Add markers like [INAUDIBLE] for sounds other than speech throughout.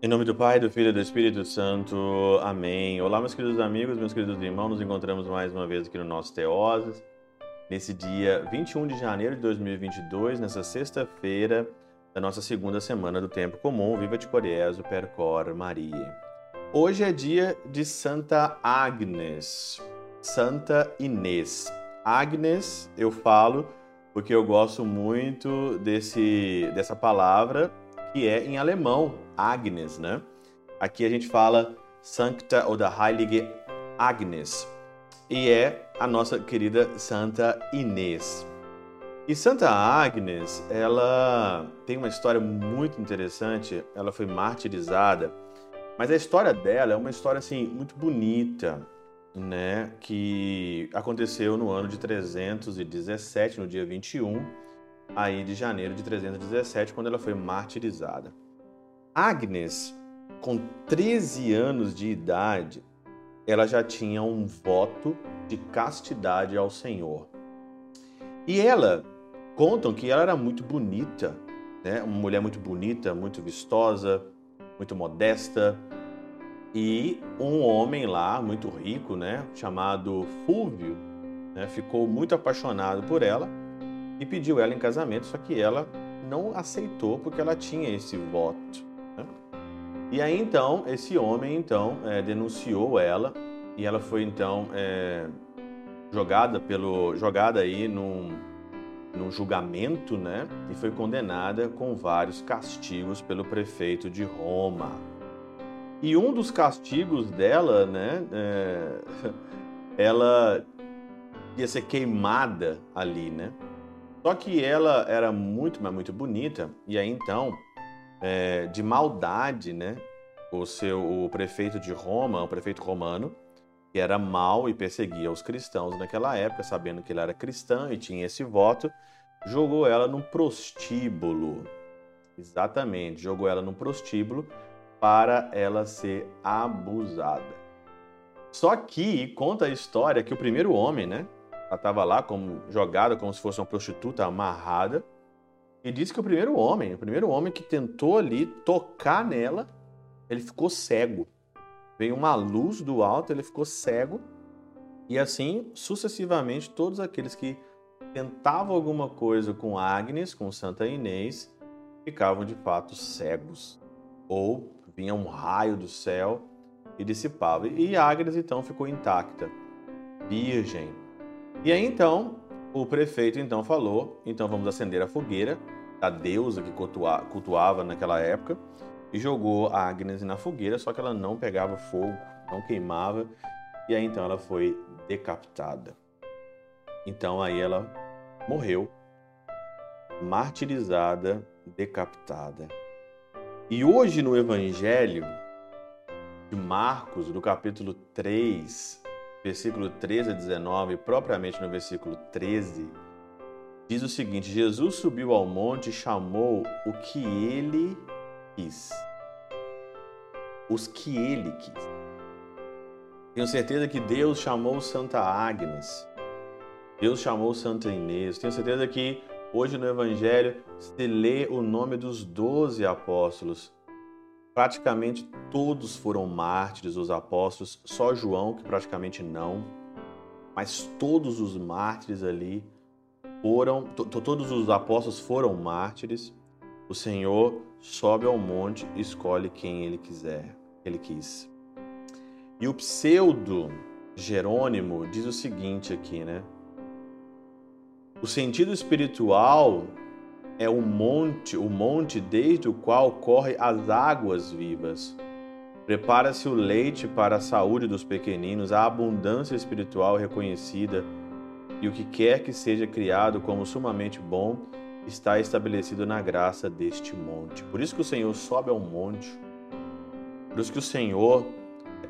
Em nome do Pai, do Filho e do Espírito Santo. Amém. Olá, meus queridos amigos, meus queridos irmãos. Nos encontramos mais uma vez aqui no nosso Teoses, nesse dia 21 de janeiro de 2022, nessa sexta-feira da nossa segunda semana do Tempo Comum. Viva de Coriezo, Percor Maria. Hoje é dia de Santa Agnes, Santa Inês. Agnes, eu falo porque eu gosto muito desse, dessa palavra que é em alemão, Agnes, né? Aqui a gente fala Sancta ou da Heilige Agnes. E é a nossa querida Santa Inês. E Santa Agnes, ela tem uma história muito interessante. Ela foi martirizada, mas a história dela é uma história assim muito bonita, né? Que aconteceu no ano de 317, no dia 21 aí de janeiro de 317, quando ela foi martirizada. Agnes, com 13 anos de idade, ela já tinha um voto de castidade ao Senhor. E ela, contam que ela era muito bonita, né? uma mulher muito bonita, muito vistosa, muito modesta. E um homem lá, muito rico, né? chamado Fúvio, né? ficou muito apaixonado por ela e pediu ela em casamento, só que ela não aceitou porque ela tinha esse voto. Né? E aí então esse homem então é, denunciou ela e ela foi então é, jogada pelo jogada aí num, num julgamento, né? E foi condenada com vários castigos pelo prefeito de Roma. E um dos castigos dela, né? É, [LAUGHS] ela ia ser queimada ali, né? Só que ela era muito, mas muito bonita, e aí então, é, de maldade, né? O seu o prefeito de Roma, o prefeito romano, que era mau e perseguia os cristãos naquela época, sabendo que ele era cristã e tinha esse voto, jogou ela num prostíbulo. Exatamente, jogou ela num prostíbulo para ela ser abusada. Só que conta a história que o primeiro homem, né, ela estava lá como jogada como se fosse uma prostituta amarrada. E diz que o primeiro homem, o primeiro homem que tentou ali tocar nela, ele ficou cego. Veio uma luz do alto, ele ficou cego. E assim, sucessivamente, todos aqueles que tentavam alguma coisa com Agnes, com Santa Inês, ficavam de fato cegos. Ou vinha um raio do céu e dissipava. E Agnes então ficou intacta, virgem, e aí então, o prefeito então falou, então vamos acender a fogueira da deusa que cultuava naquela época e jogou a Agnes na fogueira, só que ela não pegava fogo, não queimava, e aí então ela foi decapitada. Então aí ela morreu, martirizada, decapitada. E hoje no Evangelho de Marcos, no capítulo 3, versículo 13 a 19, propriamente no versículo 13, diz o seguinte: Jesus subiu ao monte e chamou o que ele quis. Os que ele quis. Tenho certeza que Deus chamou Santa Agnes, Deus chamou Santa Inês. Tenho certeza que hoje no Evangelho se lê o nome dos doze apóstolos Praticamente todos foram mártires, os apóstolos, só João que praticamente não. Mas todos os mártires ali foram, todos os apóstolos foram mártires. O Senhor sobe ao monte e escolhe quem ele quiser, ele quis. E o pseudo Jerônimo diz o seguinte aqui, né? O sentido espiritual é o monte, o monte desde o qual corre as águas vivas. Prepara-se o leite para a saúde dos pequeninos, a abundância espiritual reconhecida, e o que quer que seja criado como sumamente bom está estabelecido na graça deste monte. Por isso que o Senhor sobe ao monte. Por isso que o Senhor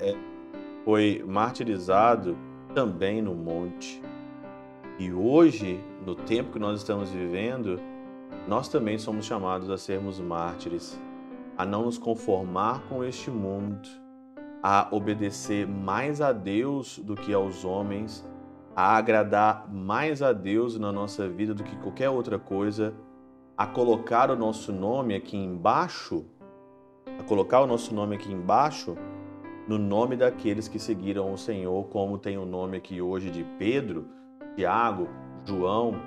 é, foi martirizado também no monte. E hoje, no tempo que nós estamos vivendo, nós também somos chamados a sermos mártires, a não nos conformar com este mundo, a obedecer mais a Deus do que aos homens a agradar mais a Deus na nossa vida do que qualquer outra coisa, a colocar o nosso nome aqui embaixo, a colocar o nosso nome aqui embaixo no nome daqueles que seguiram o Senhor, como tem o nome aqui hoje de Pedro, Tiago, João,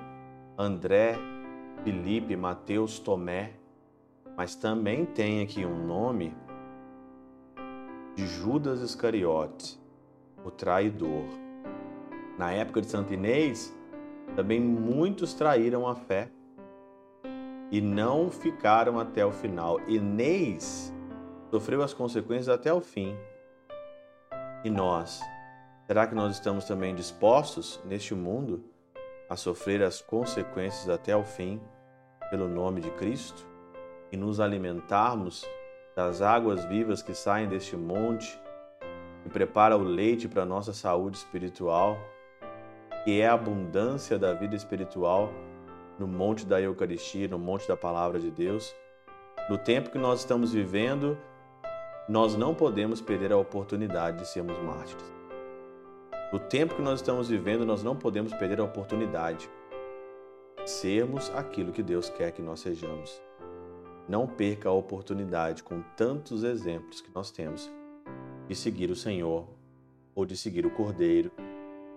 André, Felipe, Mateus, Tomé, mas também tem aqui um nome de Judas Iscariote, o traidor. Na época de Santo Inês, também muitos traíram a fé e não ficaram até o final. Inês sofreu as consequências até o fim. E nós? Será que nós estamos também dispostos neste mundo a sofrer as consequências até o fim pelo nome de Cristo e nos alimentarmos das águas vivas que saem deste monte e prepara o leite para a nossa saúde espiritual, que é a abundância da vida espiritual no monte da Eucaristia, no monte da palavra de Deus? No tempo que nós estamos vivendo, nós não podemos perder a oportunidade de sermos mártires. No tempo que nós estamos vivendo, nós não podemos perder a oportunidade de sermos aquilo que Deus quer que nós sejamos. Não perca a oportunidade com tantos exemplos que nós temos de seguir o Senhor ou de seguir o Cordeiro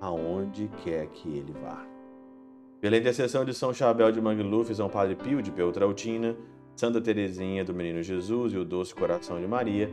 aonde quer que ele vá. Pela intercessão de São Chabel de Mangluf, São Padre Pio de Peltrautina, Santa Teresinha do Menino Jesus e o Doce Coração de Maria,